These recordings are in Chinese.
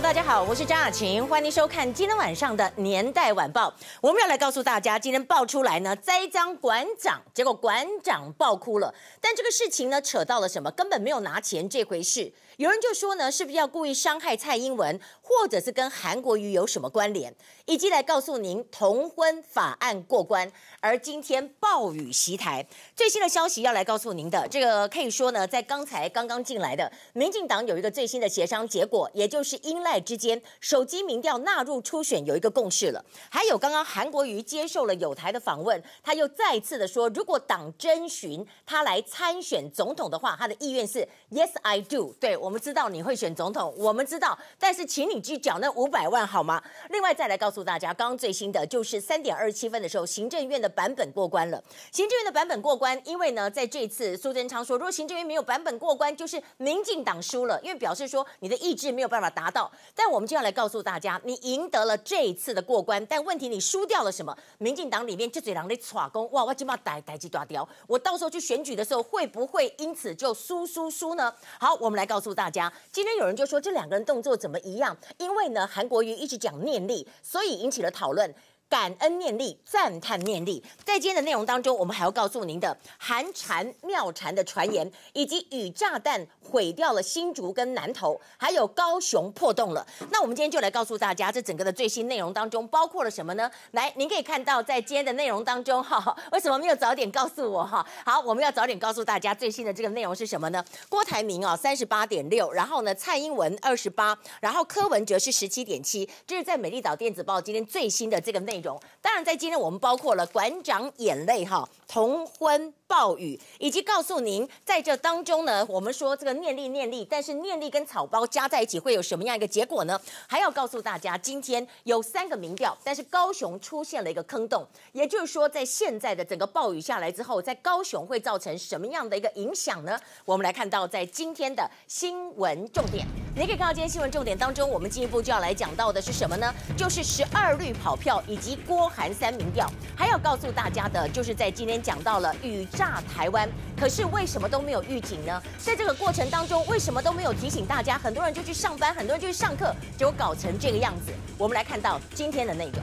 大家好，我是张雅琴，欢迎收看今天晚上的《年代晚报》。我们要来告诉大家，今天爆出来呢，栽赃馆长，结果馆长爆哭了。但这个事情呢，扯到了什么？根本没有拿钱这回事。有人就说呢，是不是要故意伤害蔡英文，或者是跟韩国瑜有什么关联？以及来告诉您，同婚法案过关，而今天暴雨袭台，最新的消息要来告诉您的，这个可以说呢，在刚才刚刚进来的民进党有一个最新的协商结果，也就是英赖之间手机民调纳入初选有一个共识了。还有刚刚韩国瑜接受了友台的访问，他又再次的说，如果党征询他来参选总统的话，他的意愿是 Yes I do，对。我们知道你会选总统，我们知道，但是请你去缴那五百万好吗？另外再来告诉大家，刚刚最新的就是三点二七分的时候，行政院的版本过关了。行政院的版本过关，因为呢，在这次苏贞昌说，如果行政院没有版本过关，就是民进党输了，因为表示说你的意志没有办法达到。但我们就要来告诉大家，你赢得了这一次的过关，但问题你输掉了什么？民进党里面这嘴狼的耍功，哇，我今把逮逮鸡抓掉，我到时候去选举的时候会不会因此就输输输呢？好，我们来告诉。大家，今天有人就说这两个人动作怎么一样？因为呢，韩国瑜一直讲念力，所以引起了讨论。感恩念力，赞叹念力。在今天的内容当中，我们还要告诉您的寒蝉妙蝉的传言，以及雨炸弹毁掉了新竹跟南投，还有高雄破洞了。那我们今天就来告诉大家，这整个的最新内容当中包括了什么呢？来，您可以看到在今天的内容当中，哈，为什么没有早点告诉我哈？好，我们要早点告诉大家最新的这个内容是什么呢？郭台铭啊，三十八点六，然后呢，蔡英文二十八，然后柯文哲是十七点七，这是在美丽岛电子报今天最新的这个内内容。当然，在今天我们包括了馆长眼泪哈，同婚暴雨，以及告诉您，在这当中呢，我们说这个念力念力，但是念力跟草包加在一起会有什么样一个结果呢？还要告诉大家，今天有三个民调，但是高雄出现了一个坑洞，也就是说，在现在的整个暴雨下来之后，在高雄会造成什么样的一个影响呢？我们来看到在今天的新闻重点，你可以看到今天新闻重点当中，我们进一步就要来讲到的是什么呢？就是十二绿跑票以及。及郭韩三民调，还要告诉大家的，就是在今天讲到了雨炸台湾，可是为什么都没有预警呢？在这个过程当中，为什么都没有提醒大家？很多人就去上班，很多人就去上课，结果搞成这个样子。我们来看到今天的那个。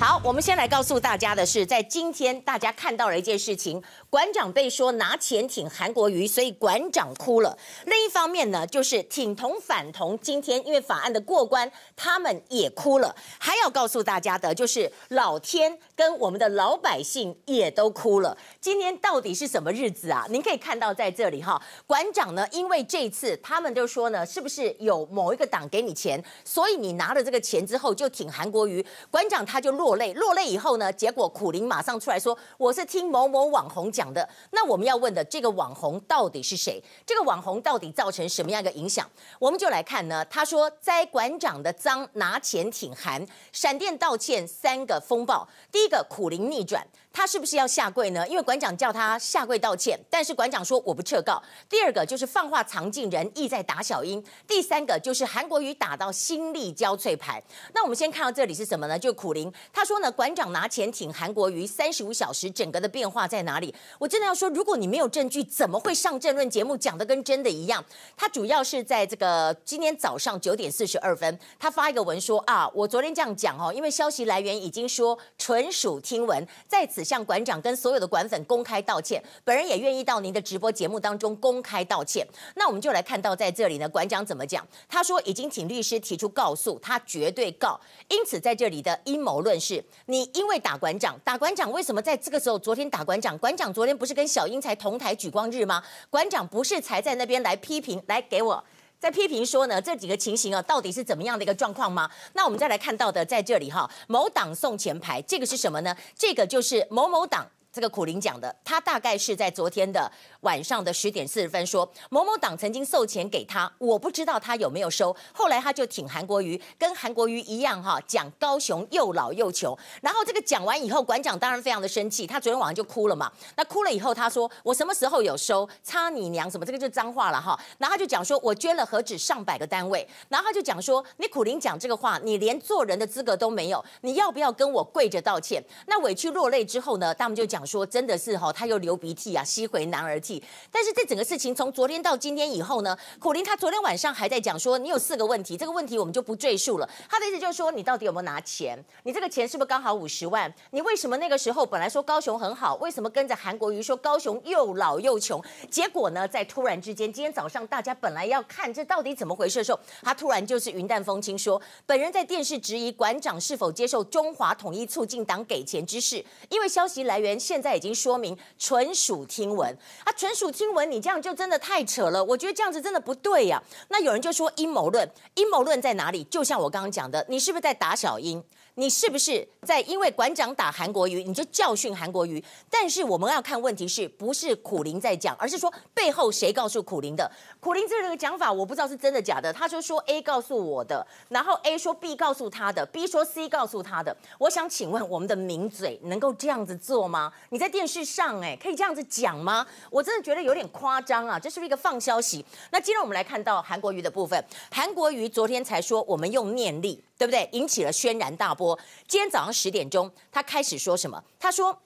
好，我们先来告诉大家的是，在今天大家看到了一件事情，馆长被说拿钱挺韩国瑜，所以馆长哭了。另一方面呢，就是挺同反同，今天因为法案的过关，他们也哭了。还要告诉大家的就是，老天跟我们的老百姓也都哭了。今天到底是什么日子啊？您可以看到在这里哈，馆长呢，因为这次他们就说呢，是不是有某一个党给你钱，所以你拿了这个钱之后就挺韩国瑜？馆长他就落。落泪，落泪以后呢？结果苦灵马上出来说：“我是听某某网红讲的。”那我们要问的这个网红到底是谁？这个网红到底造成什么样一个影响？我们就来看呢。他说：“栽馆长的赃，拿钱挺寒，闪电道歉三个风暴。第一个苦灵逆转。”他是不是要下跪呢？因为馆长叫他下跪道歉，但是馆长说我不撤告。第二个就是放话藏进人，意在打小英。第三个就是韩国瑜打到心力交瘁牌。那我们先看到这里是什么呢？就苦苓他说呢，馆长拿钱挺韩国瑜，三十五小时整个的变化在哪里？我真的要说，如果你没有证据，怎么会上政论节目讲的跟真的一样？他主要是在这个今天早上九点四十二分，他发一个文说啊，我昨天这样讲哦，因为消息来源已经说纯属听闻，在此。向馆长跟所有的馆粉公开道歉，本人也愿意到您的直播节目当中公开道歉。那我们就来看到在这里呢，馆长怎么讲？他说已经请律师提出告诉，他绝对告。因此在这里的阴谋论是，你因为打馆长，打馆长为什么在这个时候昨天打馆长？馆长昨天不是跟小英才同台举光日吗？馆长不是才在那边来批评，来给我。在批评说呢，这几个情形啊，到底是怎么样的一个状况吗？那我们再来看到的，在这里哈，某党送前排，这个是什么呢？这个就是某某党。这个苦苓讲的，他大概是在昨天的晚上的十点四十分说，某某党曾经授钱给他，我不知道他有没有收。后来他就挺韩国瑜，跟韩国瑜一样哈，讲高雄又老又穷。然后这个讲完以后，馆长当然非常的生气，他昨天晚上就哭了嘛。那哭了以后，他说我什么时候有收？擦你娘什么？这个就脏话了哈。然后他就讲说，我捐了何止上百个单位。然后他就讲说，你苦苓讲这个话，你连做人的资格都没有，你要不要跟我跪着道歉？那委屈落泪之后呢，他们就讲。说，真的是哈，他又流鼻涕啊，吸回男儿涕。但是这整个事情从昨天到今天以后呢，苦苓他昨天晚上还在讲说，你有四个问题，这个问题我们就不赘述了。他的意思就是说，你到底有没有拿钱？你这个钱是不是刚好五十万？你为什么那个时候本来说高雄很好，为什么跟着韩国瑜说高雄又老又穷？结果呢，在突然之间，今天早上大家本来要看这到底怎么回事的时候，他突然就是云淡风轻说，本人在电视质疑馆长是否接受中华统一促进党给钱之事，因为消息来源现在已经说明纯属听闻啊，纯属听闻，你这样就真的太扯了，我觉得这样子真的不对呀、啊。那有人就说阴谋论，阴谋论在哪里？就像我刚刚讲的，你是不是在打小英？你是不是在因为馆长打韩国瑜，你就教训韩国瑜？但是我们要看问题是不是苦苓在讲，而是说背后谁告诉苦苓的？苦苓这个讲法我不知道是真的假的。他就说 A 告诉我的，然后 A 说 B 告诉他的，B 说 C 告诉他的。我想请问我们的名嘴能够这样子做吗？你在电视上哎，可以这样子讲吗？我真的觉得有点夸张啊！这是不是一个放消息？那今天我们来看到韩国瑜的部分，韩国瑜昨天才说我们用念力。对不对？引起了轩然大波。今天早上十点钟，他开始说什么？他说。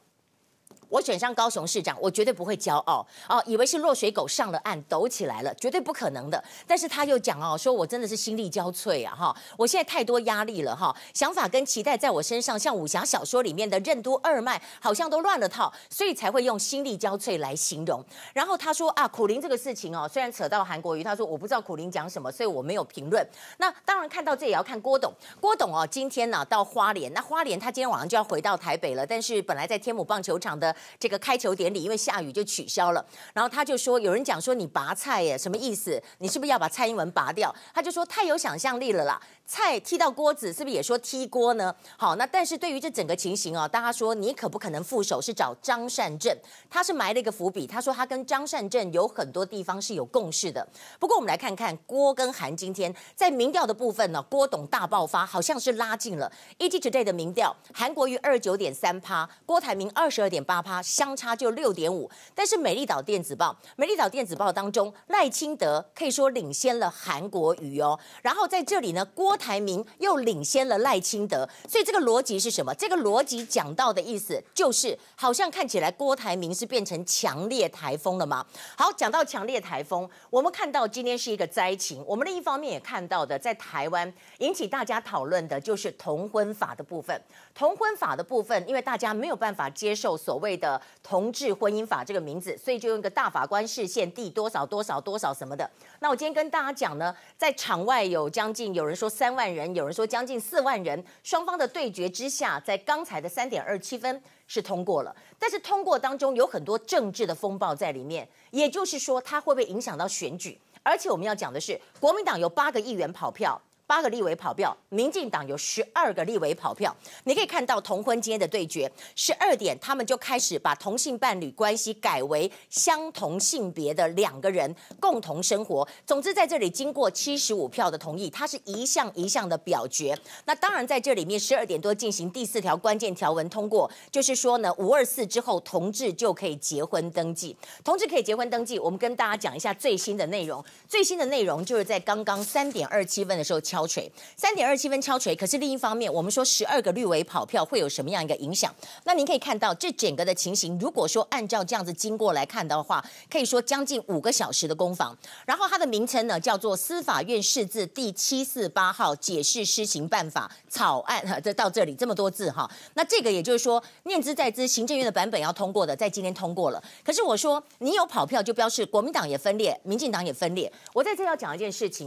我选上高雄市长，我绝对不会骄傲哦，以为是落水狗上了岸，抖起来了，绝对不可能的。但是他又讲哦，说我真的是心力交瘁啊，哈，我现在太多压力了哈，想法跟期待在我身上，像武侠小说里面的任督二脉，好像都乱了套，所以才会用心力交瘁来形容。然后他说啊，苦苓这个事情哦，虽然扯到韩国瑜，他说我不知道苦苓讲什么，所以我没有评论。那当然看到这也要看郭董，郭董哦，今天呢到花莲，那花莲他今天晚上就要回到台北了，但是本来在天母棒球场的。这个开球典礼因为下雨就取消了，然后他就说，有人讲说你拔菜耶，什么意思？你是不是要把蔡英文拔掉？他就说太有想象力了啦。菜踢到锅子，是不是也说踢锅呢？好，那但是对于这整个情形啊，大家说你可不可能副手是找张善政？他是埋了一个伏笔，他说他跟张善政有很多地方是有共识的。不过我们来看看郭跟韩今天在民调的部分呢，郭董大爆发，好像是拉近了。ETtoday 的民调，韩国瑜二十九点三趴，郭台铭二十二点八趴，相差就六点五。但是美丽岛电子报，美丽岛电子报当中赖清德可以说领先了韩国瑜哦。然后在这里呢，郭。郭台铭又领先了赖清德，所以这个逻辑是什么？这个逻辑讲到的意思就是，好像看起来郭台铭是变成强烈台风了吗？好，讲到强烈台风，我们看到今天是一个灾情。我们另一方面也看到的，在台湾引起大家讨论的就是同婚法的部分。同婚法的部分，因为大家没有办法接受所谓的同志婚姻法这个名字，所以就用一个大法官释宪第多少多少多少什么的。那我今天跟大家讲呢，在场外有将近有人说三三万人，有人说将近四万人，双方的对决之下，在刚才的三点二七分是通过了，但是通过当中有很多政治的风暴在里面，也就是说，它会不会影响到选举？而且我们要讲的是，国民党有八个议员跑票。八个立委跑票，民进党有十二个立委跑票。你可以看到同婚今天的对决，十二点他们就开始把同性伴侣关系改为相同性别的两个人共同生活。总之在这里经过七十五票的同意，它是一项一项的表决。那当然在这里面十二点多进行第四条关键条文通过，就是说呢，五二四之后同志就可以结婚登记，同志可以结婚登记。我们跟大家讲一下最新的内容，最新的内容就是在刚刚三点二七分的时候。敲锤，三点二七分敲锤。可是另一方面，我们说十二个绿委跑票会有什么样一个影响？那您可以看到这整个的情形，如果说按照这样子经过来看的话，可以说将近五个小时的攻防。然后它的名称呢叫做《司法院释字第七四八号解释施行办法草案》哈，这到这里这么多字哈。那这个也就是说，念兹在兹，行政院的版本要通过的，在今天通过了。可是我说你有跑票，就表示国民党也分裂，民进党也分裂。我在这要讲一件事情。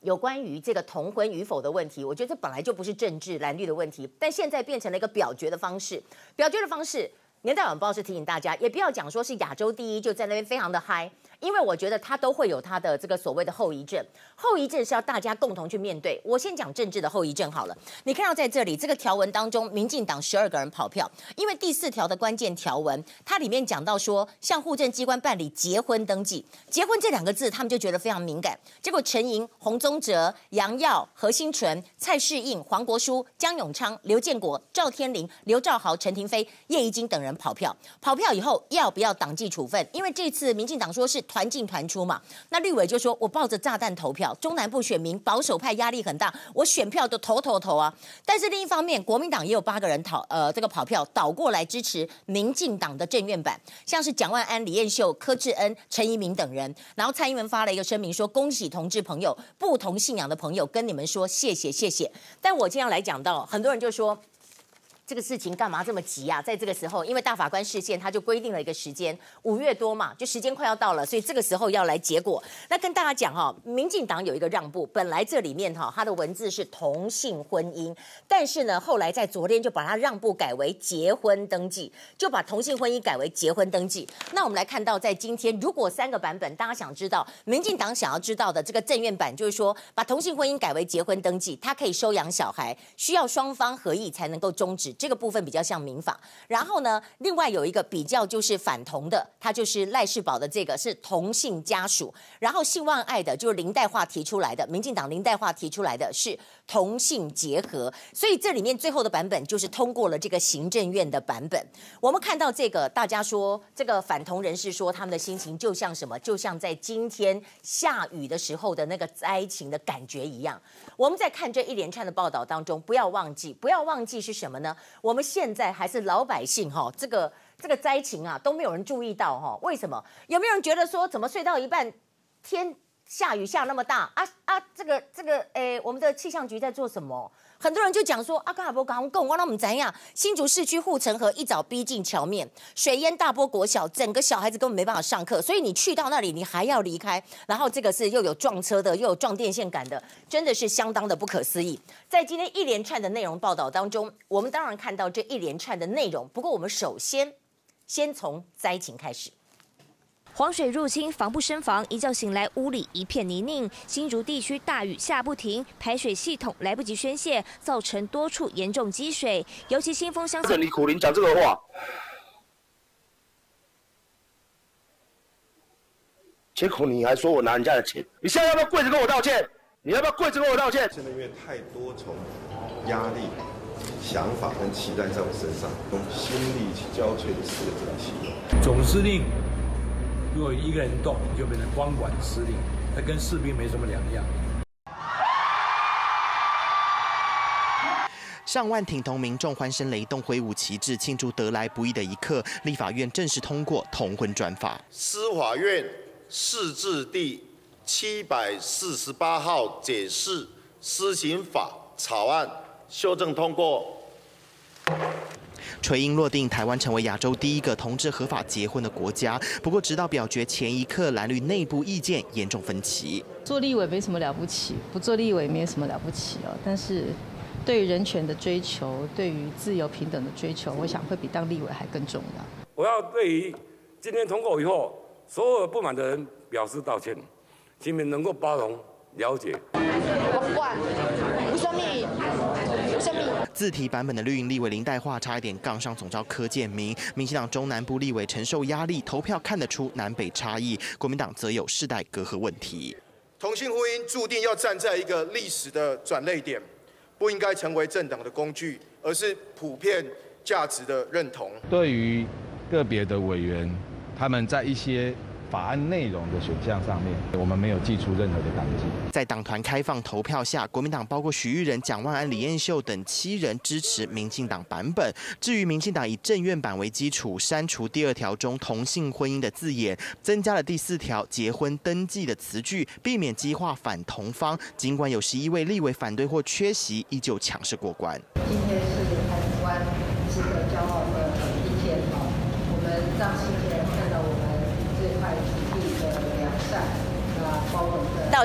有关于这个同婚与否的问题，我觉得这本来就不是政治蓝绿的问题，但现在变成了一个表决的方式。表决的方式，年代晚报是提醒大家，也不要讲说是亚洲第一，就在那边非常的嗨。因为我觉得他都会有他的这个所谓的后遗症，后遗症是要大家共同去面对。我先讲政治的后遗症好了。你看到在这里这个条文当中，民进党十二个人跑票，因为第四条的关键条文，它里面讲到说向户政机关办理结婚登记，结婚这两个字他们就觉得非常敏感。结果陈莹、洪宗哲、杨耀、何新纯、蔡适应、黄国书、江永昌、刘建国、赵天麟、刘兆豪、陈廷飞、叶宜津等。人跑票，跑票以后要不要党纪处分？因为这次民进党说是团进团出嘛，那绿委就说我抱着炸弹投票，中南部选民保守派压力很大，我选票都投投投啊。但是另一方面，国民党也有八个人逃呃这个跑票倒过来支持民进党的政院版，像是蒋万安、李彦秀、柯志恩、陈怡民等人。然后蔡英文发了一个声明说，恭喜同志朋友，不同信仰的朋友跟你们说谢谢谢谢。但我今天来讲到，很多人就说。这个事情干嘛这么急啊？在这个时候，因为大法官释宪，他就规定了一个时间，五月多嘛，就时间快要到了，所以这个时候要来结果。那跟大家讲哈，民进党有一个让步，本来这里面哈，它的文字是同性婚姻，但是呢，后来在昨天就把它让步改为结婚登记，就把同性婚姻改为结婚登记。那我们来看到，在今天，如果三个版本，大家想知道，民进党想要知道的这个政院版，就是说把同性婚姻改为结婚登记，它可以收养小孩，需要双方合意才能够终止。这个部分比较像民法，然后呢，另外有一个比较就是反同的，它就是赖世宝的这个是同性家属，然后姓万爱的就是林岱樺提出来的，民进党林岱樺提出来的是同性结合，所以这里面最后的版本就是通过了这个行政院的版本。我们看到这个，大家说这个反同人士说他们的心情就像什么，就像在今天下雨的时候的那个灾情的感觉一样。我们在看这一连串的报道当中，不要忘记，不要忘记是什么呢？我们。现在还是老百姓哈，这个这个灾情啊都没有人注意到哈，为什么？有没有人觉得说怎么睡到一半，天下雨下那么大啊啊？这个这个诶，我们的气象局在做什么？很多人就讲说，阿卡伯港共，我那我们怎样？新竹市区护城河一早逼近桥面，水淹大波国小，整个小孩子根本没办法上课，所以你去到那里，你还要离开。然后这个是又有撞车的，又有撞电线杆的，真的是相当的不可思议。在今天一连串的内容报道当中，我们当然看到这一连串的内容，不过我们首先先从灾情开始。黄水入侵，防不胜防。一觉醒来，屋里一片泥泞。新竹地区大雨下不停，排水系统来不及宣泄，造成多处严重积水。尤其新丰乡。李苦林讲这个话，结果你还说我拿人家的钱，你现在要不要跪着跟我道歉？你要不要跪着跟我道歉？现在因为太多重压力、想法跟期待在我身上，用心力去交瘁的四个字来形容。总司令。如果一个人动，就变成光管司令，他跟士兵没什么两样。上万挺同民众欢声雷动，挥舞旗帜，庆祝得来不易的一刻。立法院正式通过同婚专法。司法院释字第七百四十八号解释施行法草案修正通过。锤音落定，台湾成为亚洲第一个同志合法结婚的国家。不过，直到表决前一刻，蓝绿内部意见严重分歧。做立委没什么了不起，不做立委没有什么了不起哦。但是，对于人权的追求，对于自由平等的追求，我想会比当立委还更重要。我要对于今天通过以后，所有不满的人表示道歉，请你们能够包容、了解。我不管。自提版本的绿营立委林代化差一点杠上总召柯建明，民进党中南部立委承受压力，投票看得出南北差异。国民党则有世代隔阂问题。同性婚姻注定要站在一个历史的转捩点，不应该成为政党的工具，而是普遍价值的认同。对于个别的委员，他们在一些。法案内容的选项上面，我们没有寄出任何的党籍。在党团开放投票下，国民党包括许玉仁、蒋万安、李彦秀等七人支持民进党版本。至于民进党以政院版为基础，删除第二条中同性婚姻的字眼，增加了第四条结婚登记的词句，避免激化反同方。尽管有十一位立委反对或缺席，依旧强势过关。今天是台湾值得骄傲的一天哦，我们让世界看到我们。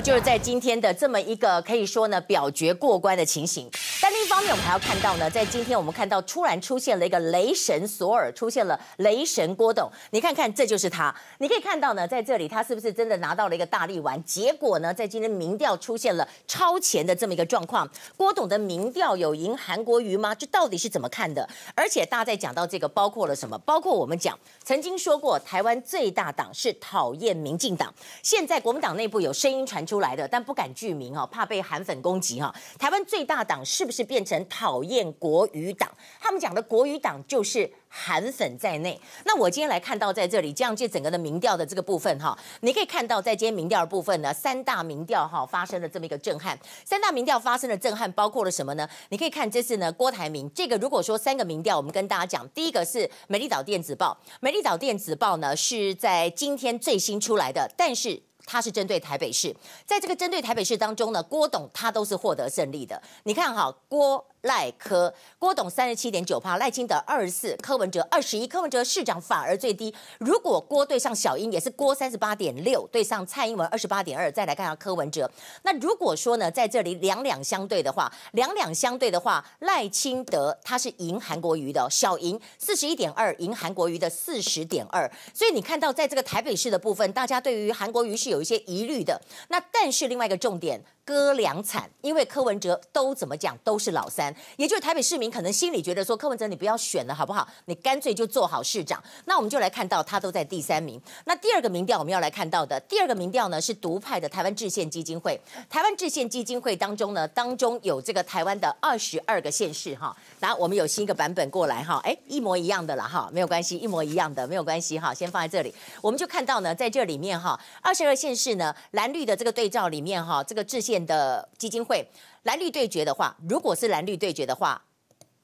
就是在今天的这么一个可以说呢表决过关的情形，但另一方面我们还要看到呢，在今天我们看到突然出现了一个雷神索尔，出现了雷神郭董，你看看这就是他，你可以看到呢，在这里他是不是真的拿到了一个大力丸？结果呢，在今天民调出现了超前的这么一个状况，郭董的民调有赢韩国瑜吗？这到底是怎么看的？而且大家在讲到这个，包括了什么？包括我们讲曾经说过，台湾最大党是讨厌民进党，现在国民党内部有声音传出来的，但不敢具名哦，怕被韩粉攻击哈。台湾最大党是不是变成讨厌国语党。他们讲的国语党就是韩粉在内。那我今天来看到在这里，这样这整个的民调的这个部分哈，你可以看到在今天民调的部分呢，三大民调哈发生了这么一个震撼。三大民调发生的震撼包括了什么呢？你可以看这次呢，郭台铭这个如果说三个民调，我们跟大家讲，第一个是美丽岛电子报，美丽岛电子报呢是在今天最新出来的，但是。他是针对台北市，在这个针对台北市当中呢，郭董他都是获得胜利的。你看哈，郭。赖柯郭董三十七点九趴，赖清德二十四，柯文哲二十一，柯文哲市长反而最低。如果郭对上小英，也是郭三十八点六对上蔡英文二十八点二。再来看下柯文哲，那如果说呢，在这里两两相对的话，两两相对的话，赖清德他是赢韩国瑜的，小赢四十一点二赢韩国瑜的四十点二。所以你看到在这个台北市的部分，大家对于韩国瑜是有一些疑虑的。那但是另外一个重点。割两惨，因为柯文哲都怎么讲都是老三，也就是台北市民可能心里觉得说，柯文哲你不要选了好不好？你干脆就做好市长。那我们就来看到他都在第三名。那第二个民调我们要来看到的第二个民调呢是独派的台湾制宪基金会。台湾制宪基金会当中呢，当中有这个台湾的二十二个县市哈。然后我们有新一个版本过来哈，哎，一模一样的了哈，没有关系，一模一样的没有关系哈，先放在这里。我们就看到呢，在这里面哈，二十二县市呢，蓝绿的这个对照里面哈，这个制宪。的基金会蓝绿对决的话，如果是蓝绿对决的话，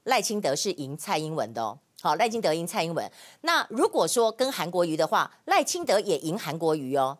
赖清德是赢蔡英文的哦。好，赖清德赢蔡英文。那如果说跟韩国瑜的话，赖清德也赢韩国瑜哦。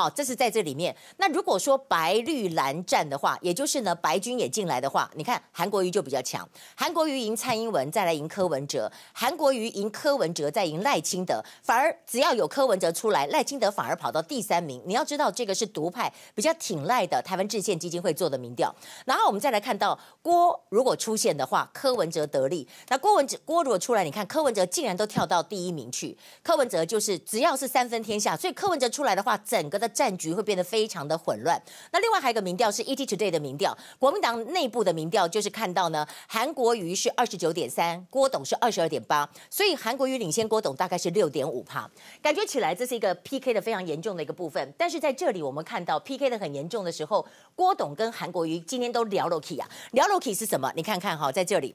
好，这是在这里面。那如果说白绿蓝战的话，也就是呢，白军也进来的话，你看韩国瑜就比较强。韩国瑜赢蔡英文，再来赢柯文哲；韩国瑜赢柯文哲，再赢赖清德。反而只要有柯文哲出来，赖清德反而跑到第三名。你要知道，这个是独派比较挺赖的台湾制宪基金会做的民调。然后我们再来看到郭如果出现的话，柯文哲得利。那郭文哲郭如果出来，你看柯文哲竟然都跳到第一名去。柯文哲就是只要是三分天下，所以柯文哲出来的话，整个的战局会变得非常的混乱。那另外还有一个民调是 ET Today 的民调，国民党内部的民调就是看到呢，韩国瑜是二十九点三，郭董是二十二点八，所以韩国瑜领先郭董大概是六点五趴。感觉起来这是一个 PK 的非常严重的一个部分。但是在这里我们看到 PK 的很严重的时候，郭董跟韩国瑜今天都聊了 key 啊，聊了 key 是什么？你看看哈，在这里。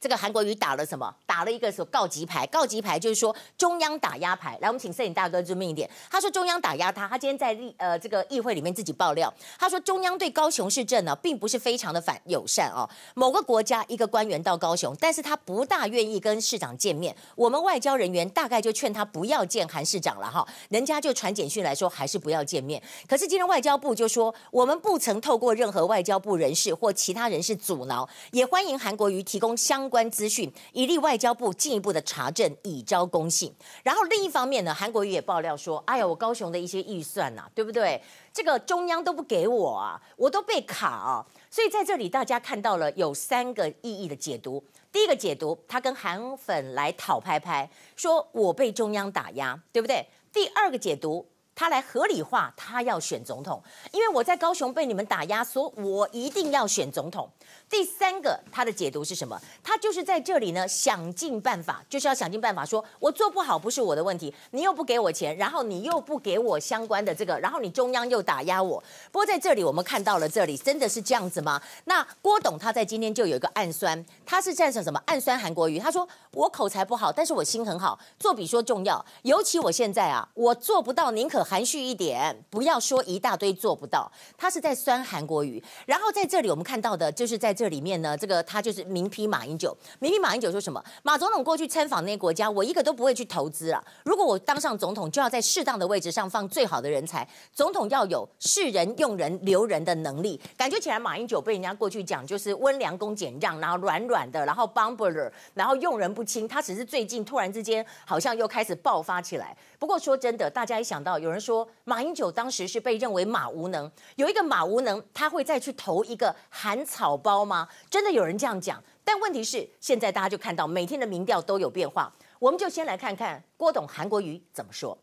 这个韩国瑜打了什么？打了一个什么告急牌？告急牌就是说中央打压牌。来，我们请摄影大哥注明一点。他说中央打压他。他今天在立呃这个议会里面自己爆料，他说中央对高雄市政呢并不是非常的反友善哦。某个国家一个官员到高雄，但是他不大愿意跟市长见面。我们外交人员大概就劝他不要见韩市长了哈。人家就传简讯来说还是不要见面。可是今天外交部就说我们不曾透过任何外交部人士或其他人士阻挠，也欢迎韩国瑜提供相。相关资讯，以利外交部进一步的查证，以昭公信。然后另一方面呢，韩国瑜也爆料说：“哎呀，我高雄的一些预算呐、啊，对不对？这个中央都不给我啊，我都被卡啊。”所以在这里，大家看到了有三个意义的解读。第一个解读，他跟韩粉来讨拍拍，说我被中央打压，对不对？第二个解读。他来合理化，他要选总统，因为我在高雄被你们打压，所以我一定要选总统。第三个，他的解读是什么？他就是在这里呢，想尽办法，就是要想尽办法说，我做不好不是我的问题，你又不给我钱，然后你又不给我相关的这个，然后你中央又打压我。不过在这里，我们看到了这里真的是这样子吗？那郭董他在今天就有一个暗酸，他是战胜什么？暗酸韩国瑜，他说我口才不好，但是我心很好，做比说重要，尤其我现在啊，我做不到，宁可。含蓄一点，不要说一大堆做不到。他是在酸韩国瑜，然后在这里我们看到的就是在这里面呢，这个他就是明批马英九。明批马英九说什么？马总统过去参访那些国家，我一个都不会去投资了。如果我当上总统，就要在适当的位置上放最好的人才。总统要有识人、用人、留人的能力。感觉起来，马英九被人家过去讲就是温良恭俭让，然后软软的，然后 bumbler，然后用人不清。他只是最近突然之间好像又开始爆发起来。不过说真的，大家一想到有人说马英九当时是被认为马无能，有一个马无能，他会再去投一个含草包吗？真的有人这样讲。但问题是，现在大家就看到每天的民调都有变化。我们就先来看看郭董韩国瑜怎么说。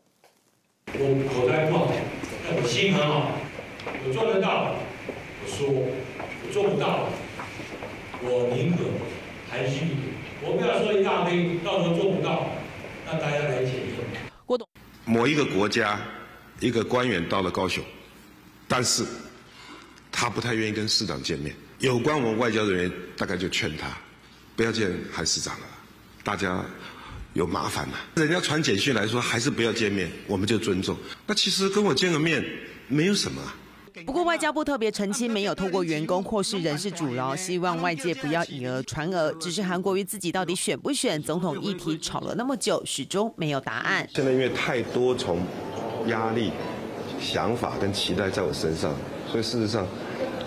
我口袋不好，但我心很好，我做得到，我说；我做不到，我宁可含蓄一点。我不要说一大堆，到时候做不到，那大家来检验。郭董，某一个国家一个官员到了高雄，但是他不太愿意跟市长见面，有关我们外交人员，大概就劝他不要见韩市长了，大家有麻烦了。人家传简讯来说，还是不要见面，我们就尊重。那其实跟我见个面没有什么。不过外交部特别澄清，没有透过员工或是人事阻挠，希望外界不要以讹传讹。只是韩国瑜自己到底选不选总统议题吵了那么久，始终没有答案。现在因为太多重压力、想法跟期待在我身上，所以事实上。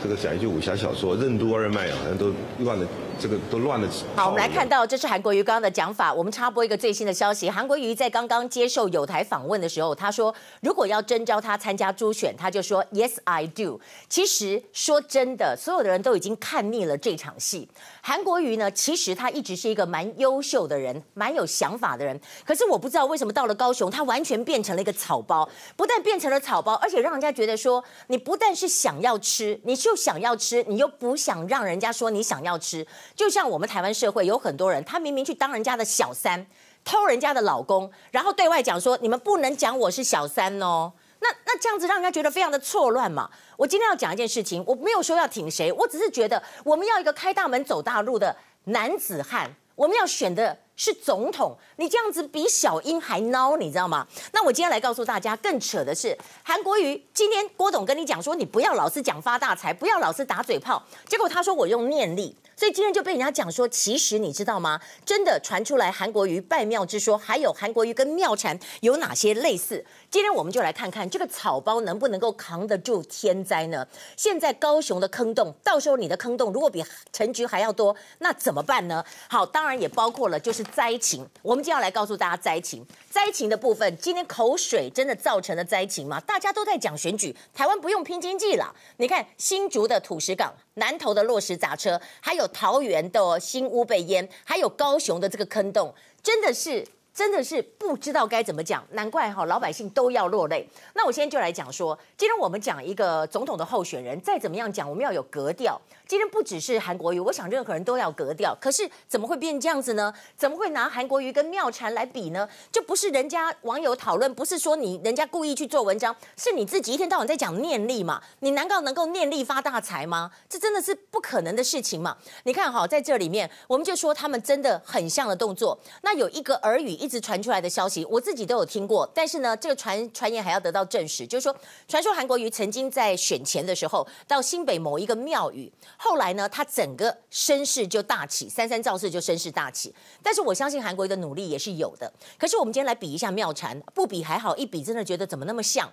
这个讲一句武侠小说，任督二脉好像都乱了。这个都乱了。好，我们来看到，这是韩国瑜刚刚的讲法。我们插播一个最新的消息：韩国瑜在刚刚接受友台访问的时候，他说，如果要征召他参加初选，他就说 Yes, I do。其实说真的，所有的人都已经看腻了这场戏。韩国瑜呢，其实他一直是一个蛮优秀的人，蛮有想法的人。可是我不知道为什么到了高雄，他完全变成了一个草包。不但变成了草包，而且让人家觉得说，你不但是想要吃，你就想要吃，你又不想让人家说你想要吃。就像我们台湾社会有很多人，他明明去当人家的小三，偷人家的老公，然后对外讲说，你们不能讲我是小三哦。那那这样子让人家觉得非常的错乱嘛。我今天要讲一件事情，我没有说要挺谁，我只是觉得我们要一个开大门走大路的男子汉，我们要选的是总统。你这样子比小英还孬，你知道吗？那我今天来告诉大家，更扯的是韩国瑜今天郭董跟你讲说，你不要老是讲发大财，不要老是打嘴炮，结果他说我用念力。所以今天就被人家讲说，其实你知道吗？真的传出来韩国瑜拜庙之说，还有韩国瑜跟庙禅有哪些类似？今天我们就来看看这个草包能不能够扛得住天灾呢？现在高雄的坑洞，到时候你的坑洞如果比陈菊还要多，那怎么办呢？好，当然也包括了就是灾情。我们就要来告诉大家灾情，灾情的部分，今天口水真的造成了灾情吗？大家都在讲选举，台湾不用拼经济了。你看新竹的土石港。南投的落石砸车，还有桃园的新屋被淹，还有高雄的这个坑洞，真的是真的是不知道该怎么讲，难怪哈老百姓都要落泪。那我现在就来讲说，今天我们讲一个总统的候选人，再怎么样讲，我们要有格调。今天不只是韩国瑜，我想任何人都要格调。可是怎么会变这样子呢？怎么会拿韩国瑜跟妙禅来比呢？就不是人家网友讨论，不是说你人家故意去做文章，是你自己一天到晚在讲念力嘛？你难道能够念力发大财吗？这真的是不可能的事情嘛？你看哈，在这里面，我们就说他们真的很像的动作。那有一个耳语一直传出来的消息，我自己都有听过，但是呢，这个传传言还要得到证实，就是说，传说韩国瑜曾经在选前的时候到新北某一个庙宇。后来呢，他整个声势就大起，三三造四就声势大起。但是我相信韩国瑜的努力也是有的。可是我们今天来比一下妙禅，不比还好，一比真的觉得怎么那么像。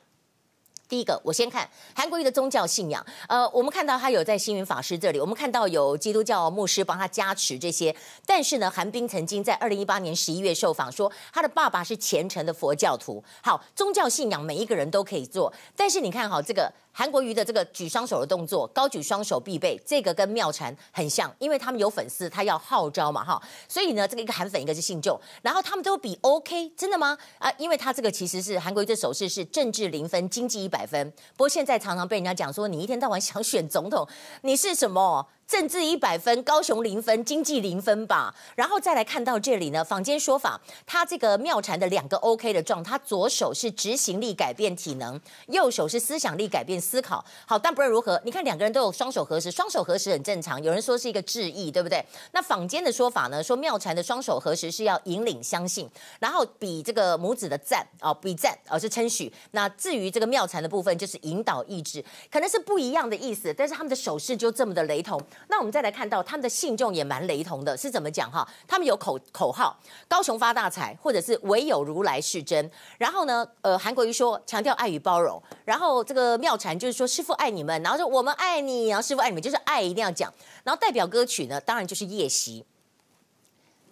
第一个，我先看韩国瑜的宗教信仰。呃，我们看到他有在星云法师这里，我们看到有基督教牧师帮他加持这些。但是呢，韩冰曾经在二零一八年十一月受访说，他的爸爸是虔诚的佛教徒。好，宗教信仰每一个人都可以做，但是你看好这个。韩国瑜的这个举双手的动作，高举双手必备，这个跟妙禅很像，因为他们有粉丝，他要号召嘛，哈，所以呢，这个一个韩粉，一个是信众，然后他们都比 OK，真的吗？啊，因为他这个其实是韩国瑜的手势是政治零分，经济一百分，不过现在常常被人家讲说，你一天到晚想选总统，你是什么？政治一百分，高雄零分，经济零分吧。然后再来看到这里呢，坊间说法，他这个妙禅的两个 OK 的状，他左手是执行力改变体能，右手是思想力改变思考。好，但不论如何，你看两个人都有双手合十，双手合十很正常。有人说是一个致意，对不对？那坊间的说法呢，说妙禅的双手合十是要引领相信，然后比这个拇指的赞哦，比赞而、哦、是称许。那至于这个妙禅的部分，就是引导意志，可能是不一样的意思，但是他们的手势就这么的雷同。那我们再来看到他们的信众也蛮雷同的，是怎么讲哈？他们有口口号：高雄发大财，或者是唯有如来是真。然后呢，呃，韩国瑜说强调爱与包容。然后这个妙禅就是说师傅爱你们，然后说我们爱你，然后师傅爱你们，就是爱一定要讲。然后代表歌曲呢，当然就是夜袭。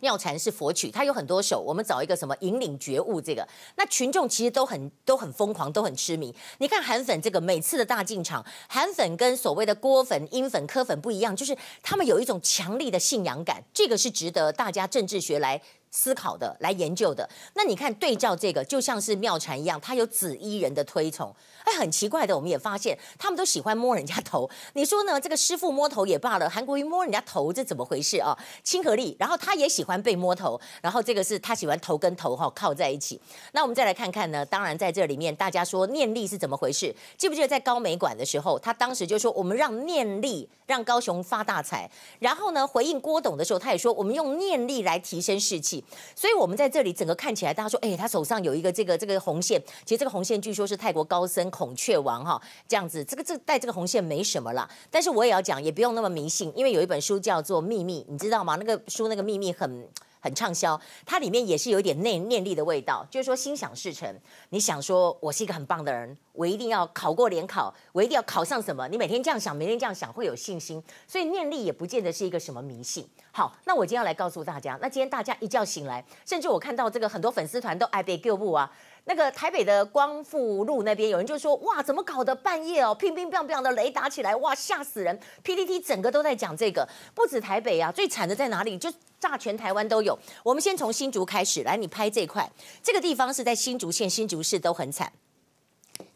妙禅是佛曲，它有很多首。我们找一个什么引领觉悟这个，那群众其实都很都很疯狂，都很痴迷。你看韩粉这个每次的大进场，韩粉跟所谓的郭粉、英粉、柯粉不一样，就是他们有一种强力的信仰感，这个是值得大家政治学来思考的、来研究的。那你看对照这个，就像是妙禅一样，他有紫衣人的推崇。哎，很奇怪的，我们也发现他们都喜欢摸人家头。你说呢？这个师傅摸头也罢了，韩国瑜摸人家头，这怎么回事啊？亲和力，然后他也喜欢被摸头，然后这个是他喜欢头跟头哈靠在一起。那我们再来看看呢？当然在这里面，大家说念力是怎么回事？记不记得在高美馆的时候，他当时就说我们让念力让高雄发大财。然后呢，回应郭董的时候，他也说我们用念力来提升士气。所以我们在这里整个看起来，大家说，哎，他手上有一个这个这个红线，其实这个红线据说是泰国高僧。孔雀王哈，这样子，这个这带这个红线没什么啦。但是我也要讲，也不用那么迷信，因为有一本书叫做《秘密》，你知道吗？那个书那个秘密很很畅销，它里面也是有一点念念力的味道，就是说心想事成。你想说我是一个很棒的人，我一定要考过联考，我一定要考上什么？你每天这样想，每天这样想，会有信心。所以念力也不见得是一个什么迷信。好，那我今天要来告诉大家，那今天大家一觉醒来，甚至我看到这个很多粉丝团都爱被救不啊。那个台北的光复路那边有人就说，哇，怎么搞的半夜哦，乒乒乓乓的雷打起来，哇，吓死人！PDT 整个都在讲这个，不止台北啊，最惨的在哪里？就炸全台湾都有。我们先从新竹开始，来，你拍这块，这个地方是在新竹县新竹市都很惨。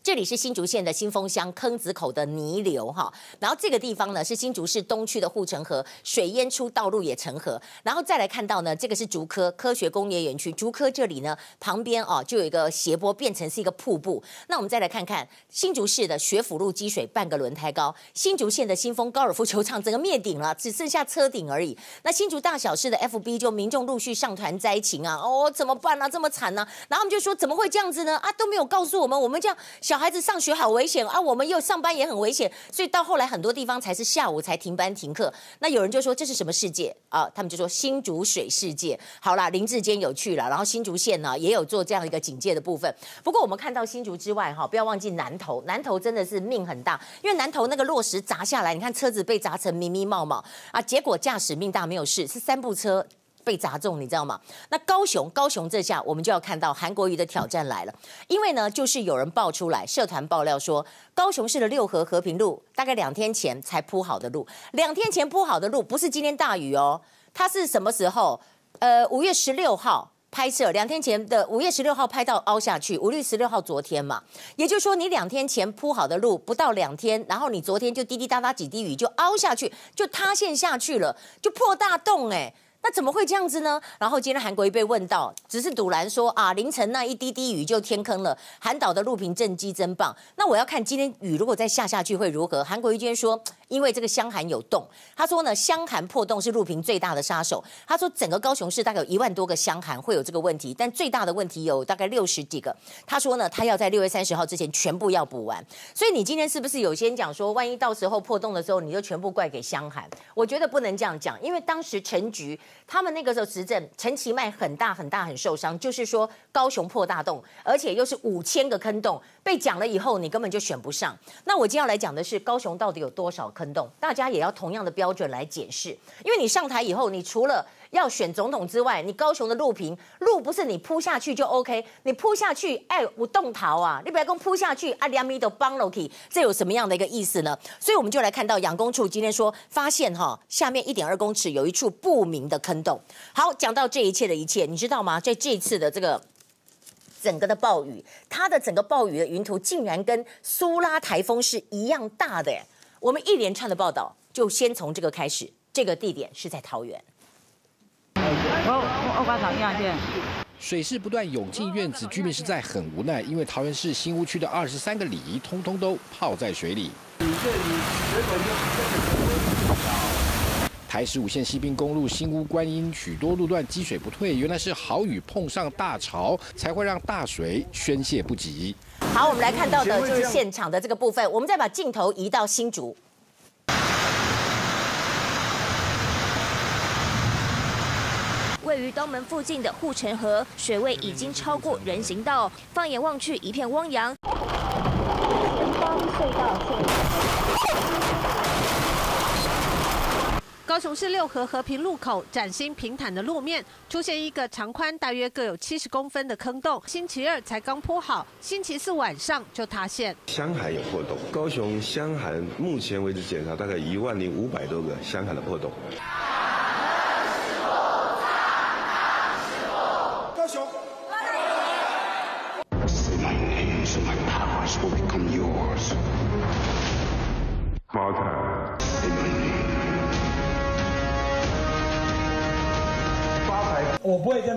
这里是新竹县的新丰乡坑子口的泥流哈，然后这个地方呢是新竹市东区的护城河，水淹出道路也成河，然后再来看到呢，这个是竹科科学工业园区，竹科这里呢旁边哦就有一个斜坡，变成是一个瀑布。那我们再来看看新竹市的学府路积水半个轮胎高，新竹县的新丰高尔夫球场整个灭顶了，只剩下车顶而已。那新竹大小市的 FB 就民众陆续上传灾情啊，哦怎么办呢、啊？这么惨呢、然后我们就说怎么会这样子呢？啊都没有告诉我们，我们这样小。小孩子上学好危险啊！我们又上班也很危险，所以到后来很多地方才是下午才停班停课。那有人就说这是什么世界啊？他们就说新竹水世界。好啦，林志坚有去了，然后新竹县呢也有做这样一个警戒的部分。不过我们看到新竹之外哈，不要忘记南投，南投真的是命很大，因为南投那个落石砸下来，你看车子被砸成密密冒冒啊，结果驾驶命大没有事，是三部车。被砸中，你知道吗？那高雄，高雄这下我们就要看到韩国瑜的挑战来了，因为呢，就是有人爆出来，社团爆料说，高雄市的六合和平路大概两天前才铺好的路，两天前铺好的路不是今天大雨哦，它是什么时候？呃，五月十六号拍摄，两天前的五月十六号拍到凹下去，五月十六号昨天嘛，也就是说你两天前铺好的路不到两天，然后你昨天就滴滴答答几滴雨就凹下去，就塌陷下去了，就破大洞哎。那怎么会这样子呢？然后今天韩国瑜被问到，只是赌烂说啊，凌晨那一滴滴雨就天坑了。韩岛的陆平正机真棒。那我要看今天雨如果再下下去会如何？韩国瑜今天说，因为这个箱涵有洞，他说呢，箱涵破洞是陆平最大的杀手。他说整个高雄市大概有一万多个箱涵会有这个问题，但最大的问题有大概六十几个。他说呢，他要在六月三十号之前全部要补完。所以你今天是不是有先讲说，万一到时候破洞的时候，你就全部怪给箱涵？我觉得不能这样讲，因为当时陈菊。他们那个时候执政，陈其迈很大很大很受伤，就是说高雄破大洞，而且又是五千个坑洞，被讲了以后，你根本就选不上。那我今天要来讲的是高雄到底有多少坑洞，大家也要同样的标准来检视，因为你上台以后，你除了要选总统之外，你高雄的路平路不是你铺下去就 OK，你铺下去，哎，我动桃啊，你不要跟铺下去啊，两米都帮了 K，，这有什么样的一个意思呢？所以我们就来看到养工处今天说发现哈，下面一点二公尺有一处不明的坑洞。好，讲到这一切的一切，你知道吗？在这一次的这个整个的暴雨，它的整个暴雨的云图竟然跟苏拉台风是一样大的。我们一连串的报道就先从这个开始，这个地点是在桃园。水势不断涌进院子，居民实在很无奈，因为桃园市新屋区的二十三个里，通通都泡在水里。台十五线西滨公路新屋观音许多路段积水不退，原来是豪雨碰上大潮，才会让大水宣泄不及。好，我们来看到的就是现场的这个部分，我们再把镜头移到新竹。位于东门附近的护城河，水位已经超过人行道，放眼望去一片汪洋。高雄市六合和平路口崭新平坦的路面出现一个长宽大约各有七十公分的坑洞，星期二才刚铺好，星期四晚上就塌陷。香涵有破洞，高雄香涵目前为止检查大概一万零五百多个香涵的破洞。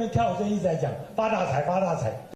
跳针，一直在讲发大财，发大财。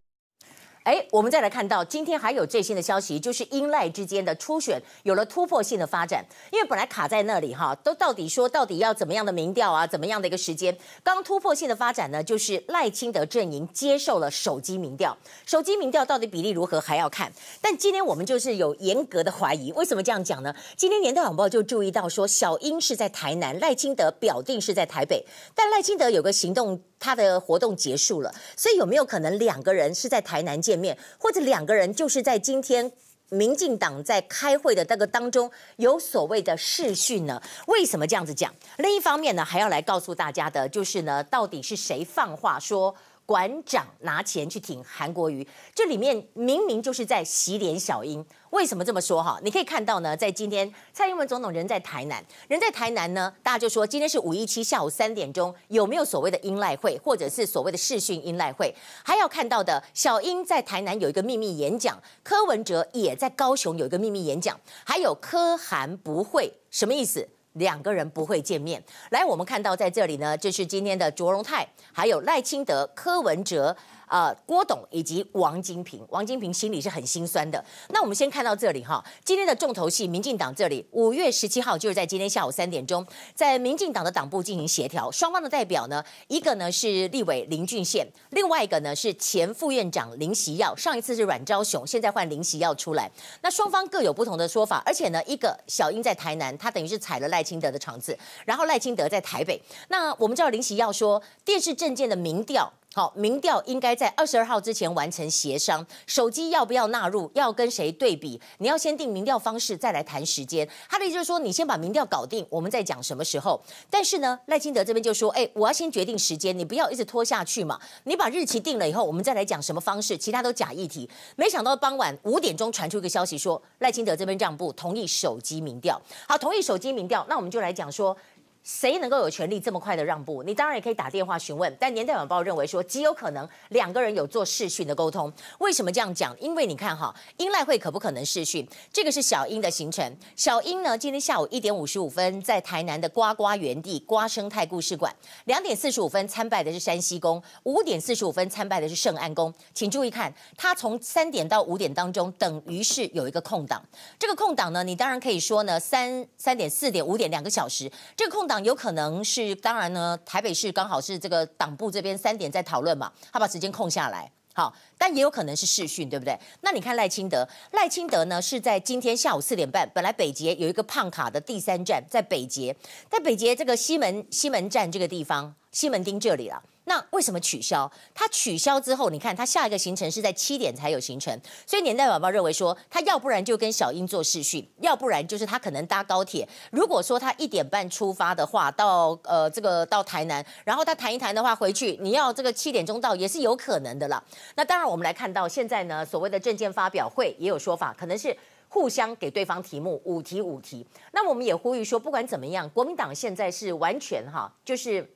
哎，我们再来看到今天还有最新的消息，就是英赖之间的初选有了突破性的发展。因为本来卡在那里哈，都到底说到底要怎么样的民调啊，怎么样的一个时间？刚突破性的发展呢，就是赖清德阵营接受了手机民调，手机民调到底比例如何还要看。但今天我们就是有严格的怀疑，为什么这样讲呢？今天年代晚报就注意到说，小英是在台南，赖清德表定是在台北，但赖清德有个行动。他的活动结束了，所以有没有可能两个人是在台南见见面，或者两个人就是在今天民进党在开会的那个当中有所谓的视讯呢？为什么这样子讲？另一方面呢，还要来告诉大家的就是呢，到底是谁放话说馆长拿钱去挺韩国瑜？这里面明明就是在洗脸小英。为什么这么说哈？你可以看到呢，在今天蔡英文总统人在台南，人在台南呢，大家就说今天是五一七下午三点钟，有没有所谓的英赖会，或者是所谓的视讯英赖会？还要看到的，小英在台南有一个秘密演讲，柯文哲也在高雄有一个秘密演讲，还有柯韩不会，什么意思？两个人不会见面。来，我们看到在这里呢，就是今天的卓荣泰，还有赖清德、柯文哲。呃，郭董以及王金平，王金平心里是很心酸的。那我们先看到这里哈，今天的重头戏，民进党这里五月十七号就是在今天下午三点钟，在民进党的党部进行协调。双方的代表呢，一个呢是立委林俊宪，另外一个呢是前副院长林锡耀。上一次是阮昭雄，现在换林锡耀出来。那双方各有不同的说法，而且呢，一个小英在台南，他等于是踩了赖清德的场子，然后赖清德在台北。那我们知道林锡耀说，电视政见的民调。好，民调应该在二十二号之前完成协商。手机要不要纳入？要跟谁对比？你要先定民调方式，再来谈时间。他的意思就是说，你先把民调搞定，我们再讲什么时候。但是呢，赖清德这边就说：“哎，我要先决定时间，你不要一直拖下去嘛。你把日期定了以后，我们再来讲什么方式，其他都假议题。”没想到傍晚五点钟传出一个消息说，说赖清德这边让步，同意手机民调。好，同意手机民调，那我们就来讲说。谁能够有权利这么快的让步？你当然也可以打电话询问，但年代晚报认为说极有可能两个人有做视讯的沟通。为什么这样讲？因为你看哈，英赖会可不可能视讯？这个是小英的行程。小英呢，今天下午一点五十五分在台南的呱呱园地瓜生态故事馆，两点四十五分参拜的是山西宫，五点四十五分参拜的是圣安宫。请注意看，他从三点到五点当中，等于是有一个空档。这个空档呢，你当然可以说呢，三三点、四点、五点两个小时，这个空档。有可能是，当然呢，台北市刚好是这个党部这边三点在讨论嘛，他把时间空下来，好，但也有可能是试训，对不对？那你看赖清德，赖清德呢是在今天下午四点半，本来北捷有一个胖卡的第三站在北捷，在北捷这个西门西门站这个地方，西门町这里了。那为什么取消？他取消之后，你看他下一个行程是在七点才有行程，所以年代宝宝认为说，他要不然就跟小英做视讯，要不然就是他可能搭高铁。如果说他一点半出发的话，到呃这个到台南，然后他谈一谈的话，回去你要这个七点钟到也是有可能的了。那当然我们来看到现在呢，所谓的政见发表会也有说法，可能是互相给对方题目，五题五题。那我们也呼吁说，不管怎么样，国民党现在是完全哈，就是。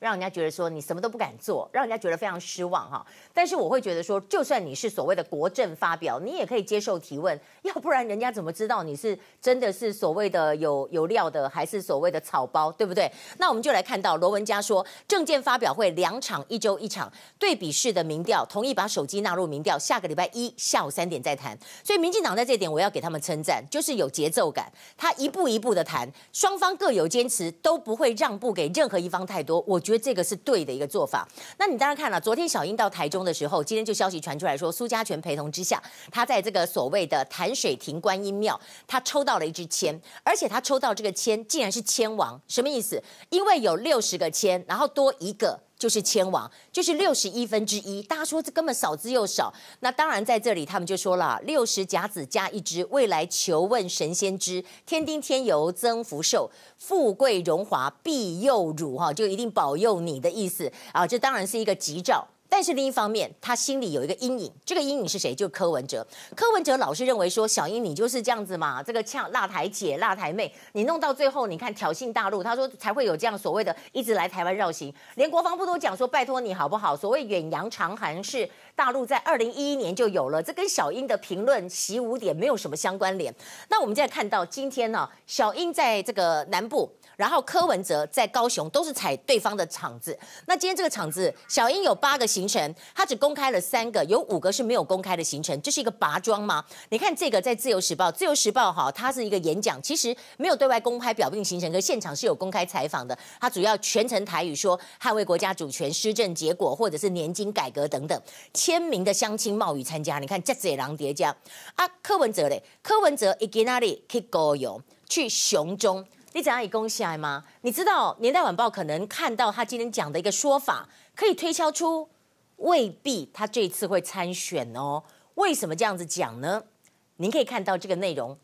让人家觉得说你什么都不敢做，让人家觉得非常失望哈。但是我会觉得说，就算你是所谓的国政发表，你也可以接受提问，要不然人家怎么知道你是真的是所谓的有有料的，还是所谓的草包，对不对？那我们就来看到罗文佳说，政见发表会两场，一周一场，对比式的民调，同意把手机纳入民调，下个礼拜一下午三点再谈。所以民进党在这点我要给他们称赞，就是有节奏感，他一步一步的谈，双方各有坚持，都不会让步给任何一方太多。我觉觉得这个是对的一个做法。那你当然看了，昨天小英到台中的时候，今天就消息传出来说，苏家全陪同之下，他在这个所谓的潭水亭观音庙，他抽到了一支签，而且他抽到这个签竟然是签王，什么意思？因为有六十个签，然后多一个。就是千王，就是六十一分之一。大家说这根本少之又少。那当然在这里，他们就说了：六十甲子加一支，未来求问神仙知，天丁天油增福寿，富贵荣华庇佑汝哈，就一定保佑你的意思啊。这当然是一个吉兆。但是另一方面，他心里有一个阴影，这个阴影是谁？就是柯文哲。柯文哲老是认为说，小英你就是这样子嘛，这个呛辣台姐、辣台妹，你弄到最后，你看挑衅大陆，他说才会有这样所谓的一直来台湾绕行，连国防部都讲说，拜托你好不好？所谓远洋长航是大陆在二零一一年就有了，这跟小英的评论习五点没有什么相关联。那我们现在看到今天呢、小英在这个南部。然后柯文哲在高雄都是踩对方的场子。那今天这个场子，小英有八个行程，他只公开了三个，有五个是没有公开的行程。这是一个拔庄吗？你看这个在自由时报，自由时报哈，它是一个演讲，其实没有对外公开表定行程，可现场是有公开采访的。他主要全程台语说捍卫国家主权、施政结果，或者是年金改革等等。签名的乡亲冒雨参加，你看这贼狼叠加啊。柯文哲嘞，柯文哲一去哪里去高雄，去雄中。你怎样以恭喜来吗？你知道《年代晚报》可能看到他今天讲的一个说法，可以推敲出未必他这次会参选哦。为什么这样子讲呢？您可以看到这个内容，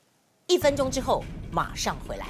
一分钟之后马上回来。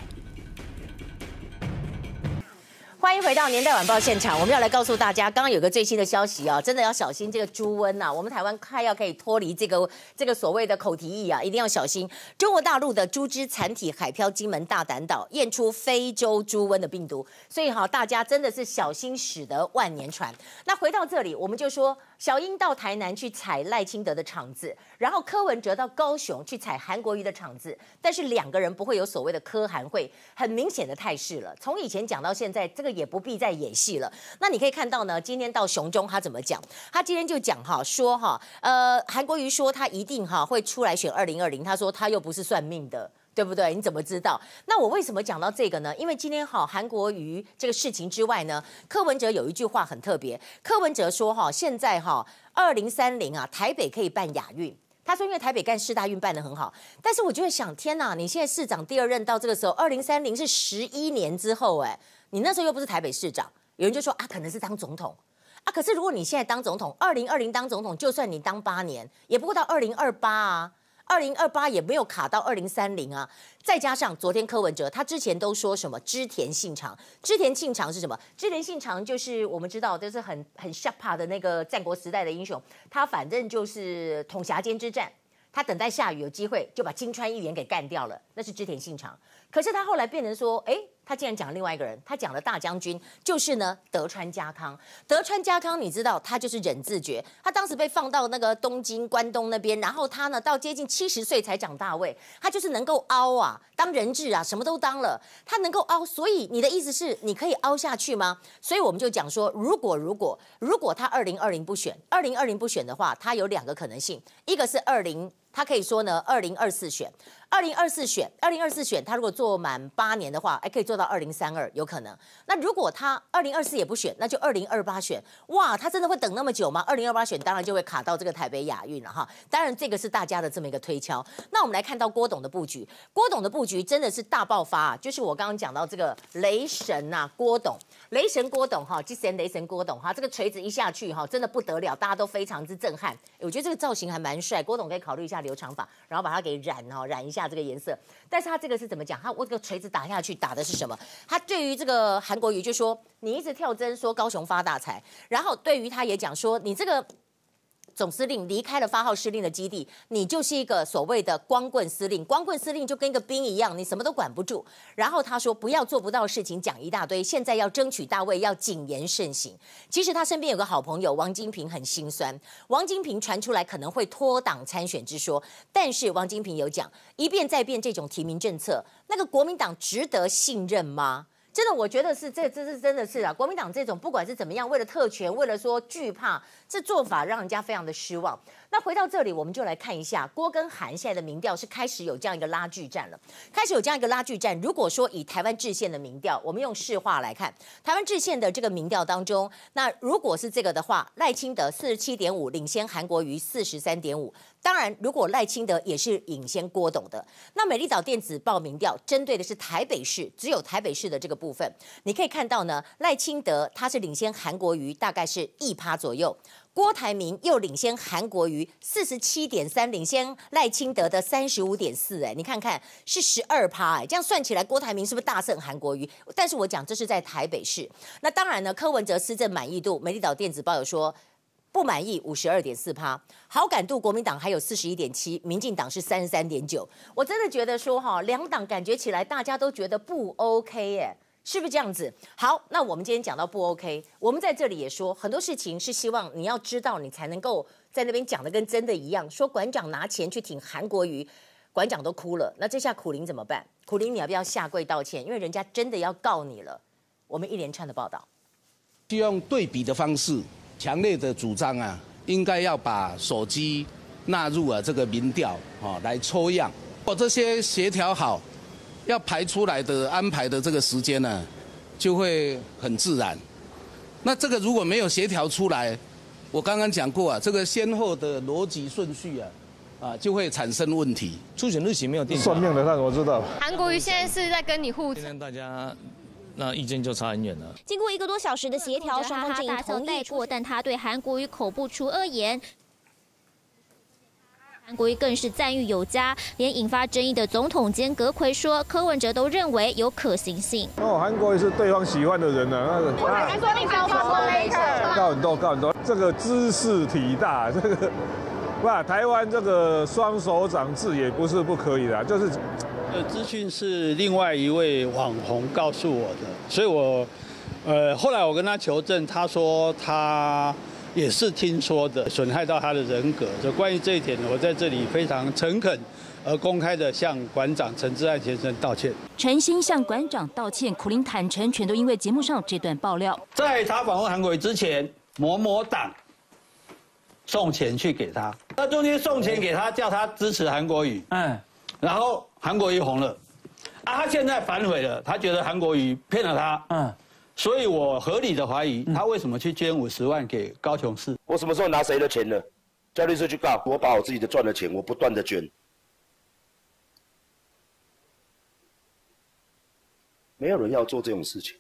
欢迎回到年代晚报现场，我们要来告诉大家，刚刚有个最新的消息啊，真的要小心这个猪瘟呐、啊。我们台湾快要可以脱离这个这个所谓的口蹄疫啊，一定要小心。中国大陆的猪只残体海漂金门大胆岛验出非洲猪瘟的病毒，所以哈，大家真的是小心驶得万年船。那回到这里，我们就说。小英到台南去踩赖清德的场子，然后柯文哲到高雄去踩韩国瑜的场子，但是两个人不会有所谓的柯韩会，很明显的态势了。从以前讲到现在，这个也不必再演戏了。那你可以看到呢，今天到熊中他怎么讲？他今天就讲哈，说哈，呃，韩国瑜说他一定哈会出来选二零二零，他说他又不是算命的。对不对？你怎么知道？那我为什么讲到这个呢？因为今天哈韩国瑜这个事情之外呢，柯文哲有一句话很特别。柯文哲说哈，现在哈二零三零啊，台北可以办亚运。他说因为台北干市大运办得很好，但是我就会想，天哪！你现在市长第二任到这个时候，二零三零是十一年之后哎，你那时候又不是台北市长，有人就说啊，可能是当总统啊。可是如果你现在当总统，二零二零当总统，就算你当八年，也不过到二零二八啊。二零二八也没有卡到二零三零啊，再加上昨天柯文哲他之前都说什么织田信长，织田信长是什么？织田信长就是我们知道，就是很很吓怕的那个战国时代的英雄，他反正就是统辖间之战，他等待下雨有机会就把金川议员给干掉了，那是织田信长。可是他后来变成说，哎。他竟然讲另外一个人，他讲了大将军，就是呢德川家康。德川家康，你知道他就是忍字诀。他当时被放到那个东京关东那边，然后他呢到接近七十岁才长大位，他就是能够凹啊，当人质啊，什么都当了。他能够凹，所以你的意思是你可以凹下去吗？所以我们就讲说，如果如果如果他二零二零不选，二零二零不选的话，他有两个可能性，一个是二零，他可以说呢二零二四选。二零二四选，二零二四选，他如果做满八年的话，哎，可以做到二零三二，有可能。那如果他二零二四也不选，那就二零二八选。哇，他真的会等那么久吗？二零二八选，当然就会卡到这个台北亚运了哈。当然，这个是大家的这么一个推敲。那我们来看到郭董的布局，郭董的布局真的是大爆发啊！就是我刚刚讲到这个雷神呐，郭董，雷神郭董哈，之前雷神郭董哈，这个锤子一下去哈，真的不得了，大家都非常之震撼。我觉得这个造型还蛮帅，郭董可以考虑一下留长发，然后把它给染哈，染一下。这个颜色，但是他这个是怎么讲？他我这个锤子打下去打的是什么？他对于这个韩国瑜就说：“你一直跳针说高雄发大财。”然后对于他也讲说：“你这个。”总司令离开了发号施令的基地，你就是一个所谓的光棍司令。光棍司令就跟一个兵一样，你什么都管不住。然后他说不要做不到事情讲一大堆，现在要争取大位，要谨言慎行。其实他身边有个好朋友王金平很心酸，王金平传出来可能会脱党参选之说，但是王金平有讲一变再变这种提名政策，那个国民党值得信任吗？真的，我觉得是这这是真的是啊，国民党这种不管是怎么样，为了特权，为了说惧怕，这做法让人家非常的失望。那回到这里，我们就来看一下郭跟韩现在的民调是开始有这样一个拉锯战了，开始有这样一个拉锯战。如果说以台湾制宪的民调，我们用市话来看，台湾制宪的这个民调当中，那如果是这个的话，赖清德四十七点五领先韩国瑜四十三点五。当然，如果赖清德也是领先郭董的，那美丽岛电子报民调针对的是台北市，只有台北市的这个部分，你可以看到呢，赖清德他是领先韩国瑜大概是一趴左右，郭台铭又领先韩国瑜四十七点三，领先赖清德的三十五点四，哎，你看看是十二趴，哎，这样算起来，郭台铭是不是大胜韩国瑜？但是我讲这是在台北市，那当然呢，柯文哲施政满意度，美丽岛电子报有说。不满意五十二点四趴，好感度国民党还有四十一点七，民进党是三十三点九。我真的觉得说哈，两党感觉起来大家都觉得不 OK 耶，是不是这样子？好，那我们今天讲到不 OK，我们在这里也说很多事情是希望你要知道，你才能够在那边讲的跟真的一样。说馆长拿钱去挺韩国瑜，馆长都哭了，那这下苦苓怎么办？苦苓你要不要下跪道歉？因为人家真的要告你了。我们一连串的报道，就用对比的方式。强烈的主张啊，应该要把手机纳入啊这个民调啊来抽样。如果这些协调好，要排出来的安排的这个时间呢，就会很自然。那这个如果没有协调出来，我刚刚讲过啊，这个先后的逻辑顺序啊，啊就会产生问题。初选日期没有定。算命的，那我知道。韩国瑜现在是在跟你互。今天大家。那意见就差很远了。经过一个多小时的协调，双方阵营同意过，但他对韩国瑜口不出恶言。韩国瑜更是赞誉有加，连引发争议的总统兼阁揆说柯文哲都认为有可行性。哦，韩国瑜是对方喜欢的人呢、啊，那个。我还说你高高高很多，高很多。这个知识体大，这个，哇，台湾这个双手长制也不是不可以的，就是。资讯是另外一位网红告诉我的，所以我，呃，后来我跟他求证，他说他也是听说的，损害到他的人格。就关于这一点，我在这里非常诚恳而公开的向馆长陈志安先生道歉。诚心向馆长道歉，苦林坦承，全都因为节目上这段爆料。在他访问韩国瑜之前，某某党送钱去给他，那中间送钱给他，叫他支持韩国瑜，嗯。然后韩国瑜红了，啊，他现在反悔了，他觉得韩国瑜骗了他，嗯，所以我合理的怀疑他为什么去捐五十万给高雄市？我什么时候拿谁的钱了？叫律师去告，我把我自己的赚的钱，我不断的捐，没有人要做这种事情。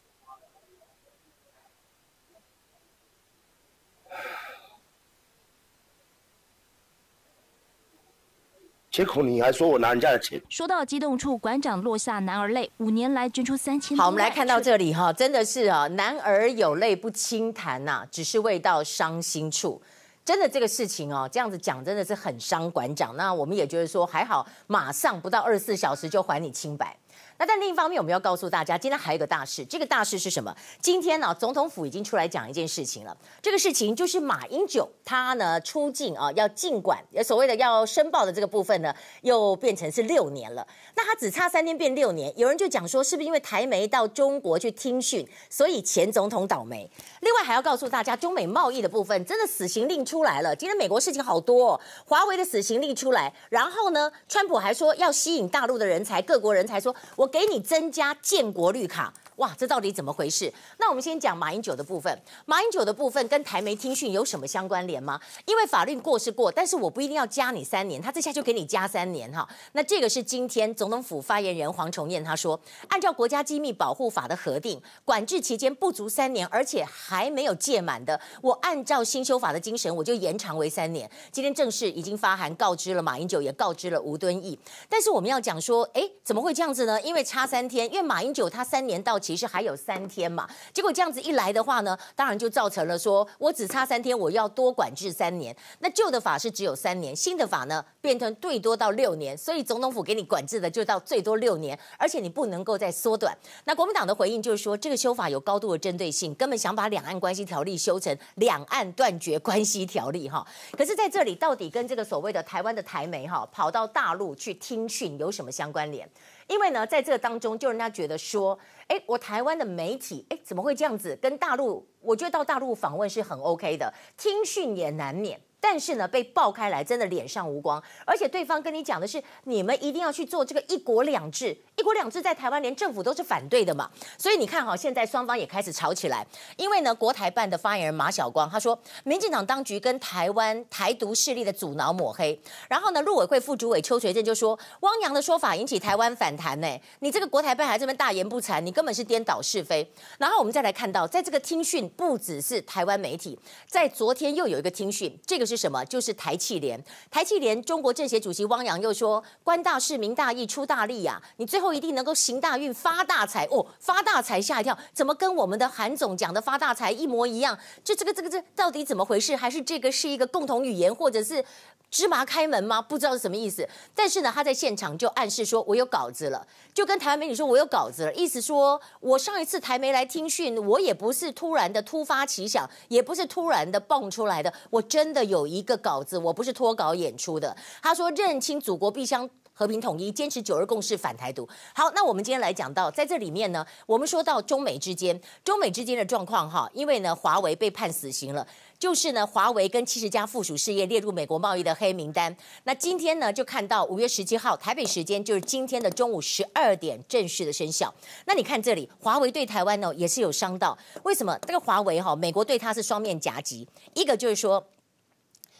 结果你还说我拿人家的钱？说到激动处，馆长落下男儿泪。五年来捐出三千。好，我们来看到这里哈，真的是啊，男儿有泪不轻弹呐，只是未到伤心处。真的这个事情哦，这样子讲真的是很伤馆长。那我们也觉得说还好，马上不到二十四小时就还你清白。那但另一方面，我们要告诉大家，今天还有个大事。这个大事是什么？今天呢，总统府已经出来讲一件事情了。这个事情就是马英九他呢出境啊，要尽管，所谓的要申报的这个部分呢，又变成是六年了。那他只差三天变六年，有人就讲说，是不是因为台媒到中国去听讯，所以前总统倒霉？另外还要告诉大家，中美贸易的部分真的死刑令出来了。今天美国事情好多哦，华为的死刑令出来，然后呢，川普还说要吸引大陆的人才，各国人才说，我。给你增加建国绿卡，哇，这到底怎么回事？那我们先讲马英九的部分。马英九的部分跟台媒听讯有什么相关联吗？因为法律过是过，但是我不一定要加你三年，他这下就给你加三年哈。那这个是今天总统府发言人黄崇彦他说，按照国家机密保护法的核定，管制期间不足三年，而且还没有届满的，我按照新修法的精神，我就延长为三年。今天正式已经发函告知了马英九，也告知了吴敦义。但是我们要讲说，哎，怎么会这样子呢？因为差三天，因为马英九他三年到其实还有三天嘛，结果这样子一来的话呢，当然就造成了说我只差三天，我要多管制三年。那旧的法是只有三年，新的法呢变成最多到六年，所以总统府给你管制的就到最多六年，而且你不能够再缩短。那国民党的回应就是说，这个修法有高度的针对性，根本想把两岸关系条例修成两岸断绝关系条例哈。可是在这里到底跟这个所谓的台湾的台媒哈跑到大陆去听讯有什么相关联？因为呢，在这个当中，就人家觉得说，哎，我台湾的媒体，哎，怎么会这样子？跟大陆，我觉得到大陆访问是很 OK 的，听讯也难免。但是呢，被爆开来，真的脸上无光。而且对方跟你讲的是，你们一定要去做这个一国两制。一国两制在台湾连政府都是反对的嘛。所以你看哈，现在双方也开始吵起来。因为呢，国台办的发言人马晓光他说，民进党当局跟台湾台独势力的阻挠抹黑。然后呢，陆委会副主委邱垂正就说，汪洋的说法引起台湾反弹呢。你这个国台办还这么大言不惭，你根本是颠倒是非。然后我们再来看到，在这个听讯不只是台湾媒体，在昨天又有一个听讯，这个是。什么？就是台气联。台气联中国政协主席汪洋又说：“官大事、民大义、出大力呀、啊！你最后一定能够行大运、发大财哦！发大财吓一跳，怎么跟我们的韩总讲的发大财一模一样？这、这个、这个、这到底怎么回事？还是这个是一个共同语言，或者是？”芝麻开门吗？不知道是什么意思。但是呢，他在现场就暗示说：“我有稿子了。”就跟台湾媒体说：“我有稿子了。”意思说我上一次台媒来听讯，我也不是突然的突发奇想，也不是突然的蹦出来的，我真的有一个稿子，我不是脱稿演出的。他说：“认清祖国必将和平统一，坚持九二共识，反台独。”好，那我们今天来讲到，在这里面呢，我们说到中美之间，中美之间的状况哈，因为呢，华为被判死刑了。就是呢，华为跟七十家附属事业列入美国贸易的黑名单。那今天呢，就看到五月十七号台北时间，就是今天的中午十二点正式的生效。那你看这里，华为对台湾呢也是有伤到。为什么？这个华为哈，美国对它是双面夹击，一个就是说，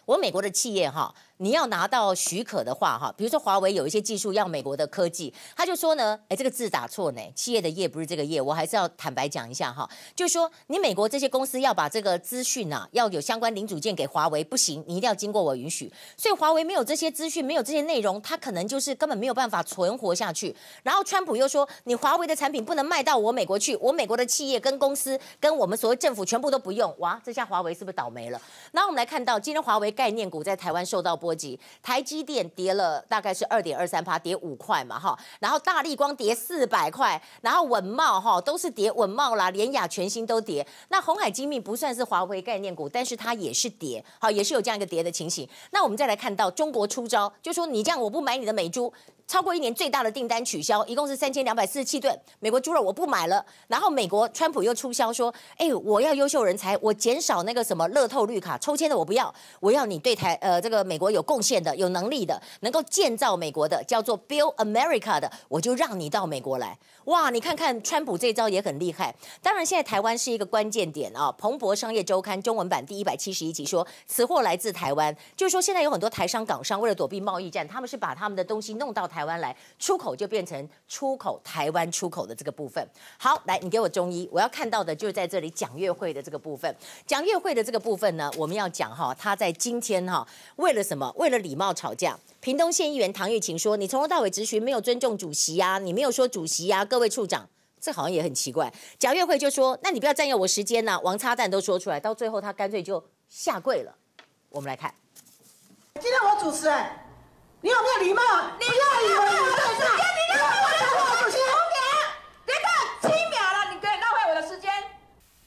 我美国的企业哈。你要拿到许可的话，哈，比如说华为有一些技术要美国的科技，他就说呢，哎，这个字打错呢，企业的业不是这个业，我还是要坦白讲一下哈，就是说你美国这些公司要把这个资讯啊，要有相关零组件给华为，不行，你一定要经过我允许，所以华为没有这些资讯，没有这些内容，它可能就是根本没有办法存活下去。然后川普又说，你华为的产品不能卖到我美国去，我美国的企业跟公司跟我们所谓政府全部都不用，哇，这下华为是不是倒霉了？然后我们来看到今天华为概念股在台湾受到波及，台积电跌了大概是二点二三趴，跌五块嘛哈，然后大力光跌四百块，然后稳懋哈都是跌稳懋啦，联雅全新都跌。那红海精密不算是华为概念股，但是它也是跌，好也是有这样一个跌的情形。那我们再来看到中国出招，就说你这样我不买你的美猪。超过一年最大的订单取消，一共是三千两百四十七吨美国猪肉，我不买了。然后美国川普又促销说：“哎，我要优秀人才，我减少那个什么乐透绿卡抽签的，我不要，我要你对台呃这个美国有贡献的、有能力的、能够建造美国的，叫做 Build America 的，我就让你到美国来。”哇，你看看川普这招也很厉害。当然，现在台湾是一个关键点啊。彭博商业周刊中文版第一百七十一集说，此货来自台湾，就是说现在有很多台商、港商为了躲避贸易战，他们是把他们的东西弄到台湾来，出口就变成出口台湾出口的这个部分。好，来，你给我中医，我要看到的就是在这里蒋月惠的这个部分。蒋月惠的这个部分呢，我们要讲哈，他在今天哈，为了什么？为了礼貌吵架。屏东县议员唐玉琴说：“你从头到尾质询没有尊重主席呀、啊，你没有说主席呀、啊，各位处长，这好像也很奇怪。”蒋月惠就说：“那你不要占用我时间呐、啊，王插蛋都说出来，到最后他干脆就下跪了。”我们来看，今天我主持人，你有没有礼貌？你要以为你对时间，你浪费我的主席，红点，别看七秒了，你可以浪费我的时间。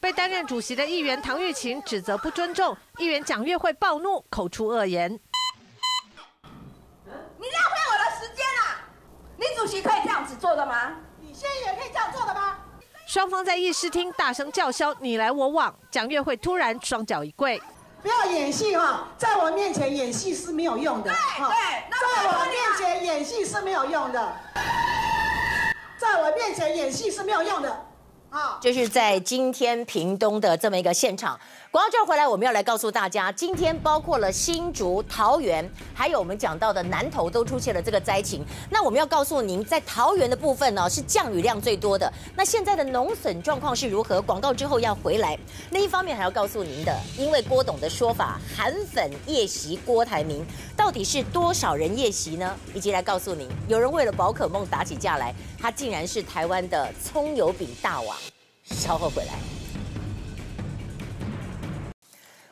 被担任主席的议员唐玉琴指责不尊重，议员蒋月惠暴怒，口出恶言。你浪费我的时间啊！你主席可以这样子做的吗？你现在也可以这样做的吗？双方在议事厅大声叫嚣，你来我往。蒋月惠突然双脚一跪，不要演戏哈，在我面前演戏是没有用的。对对，在我面前演戏是没有用的，在我面前演戏是没有用的。啊，就是在今天屏东的这么一个现场。广告之后回来，我们要来告诉大家，今天包括了新竹、桃园，还有我们讲到的南投都出现了这个灾情。那我们要告诉您，在桃园的部分呢，是降雨量最多的。那现在的农损状况是如何？广告之后要回来。另一方面还要告诉您的，因为郭董的说法，韩粉夜袭郭台铭，到底是多少人夜袭呢？以及来告诉您，有人为了宝可梦打起架来，他竟然是台湾的葱油饼大王。稍后回来。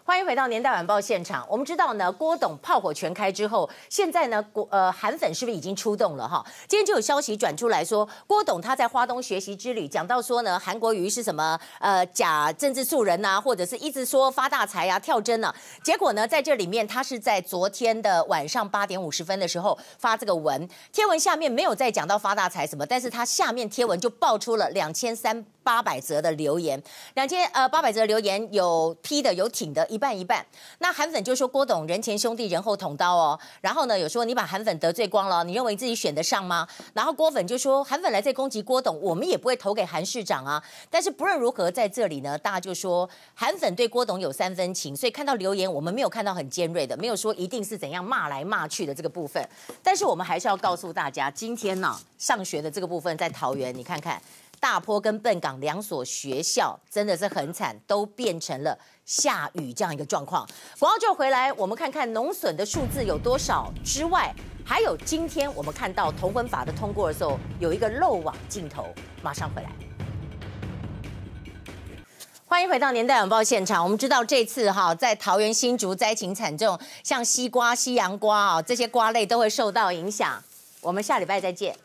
欢迎回到年代晚报现场。我们知道呢，郭董炮火全开之后，现在呢，国呃韩粉是不是已经出动了哈？今天就有消息转出来说，郭董他在花东学习之旅讲到说呢，韩国瑜是什么呃假政治素人呐、啊，或者是一直说发大财啊、跳针啊。结果呢，在这里面他是在昨天的晚上八点五十分的时候发这个文，贴文下面没有再讲到发大财什么，但是他下面贴文就爆出了两千三八百则的留言，两千呃八百则留言有批的有挺的。一半一半，那韩粉就说郭董人前兄弟人后捅刀哦，然后呢有说你把韩粉得罪光了，你认为自己选得上吗？然后郭粉就说韩粉来这攻击郭董，我们也不会投给韩市长啊。但是不论如何，在这里呢，大家就说韩粉对郭董有三分情，所以看到留言我们没有看到很尖锐的，没有说一定是怎样骂来骂去的这个部分。但是我们还是要告诉大家，今天呢、上学的这个部分在桃园，你看看。大坡跟笨港两所学校真的是很惨，都变成了下雨这样一个状况。广告就回来，我们看看农损的数字有多少之外，还有今天我们看到同婚法的通过的时候，有一个漏网镜头，马上回来。欢迎回到年代晚报现场。我们知道这次哈，在桃园新竹灾情惨重，像西瓜、西洋瓜啊这些瓜类都会受到影响。我们下礼拜再见。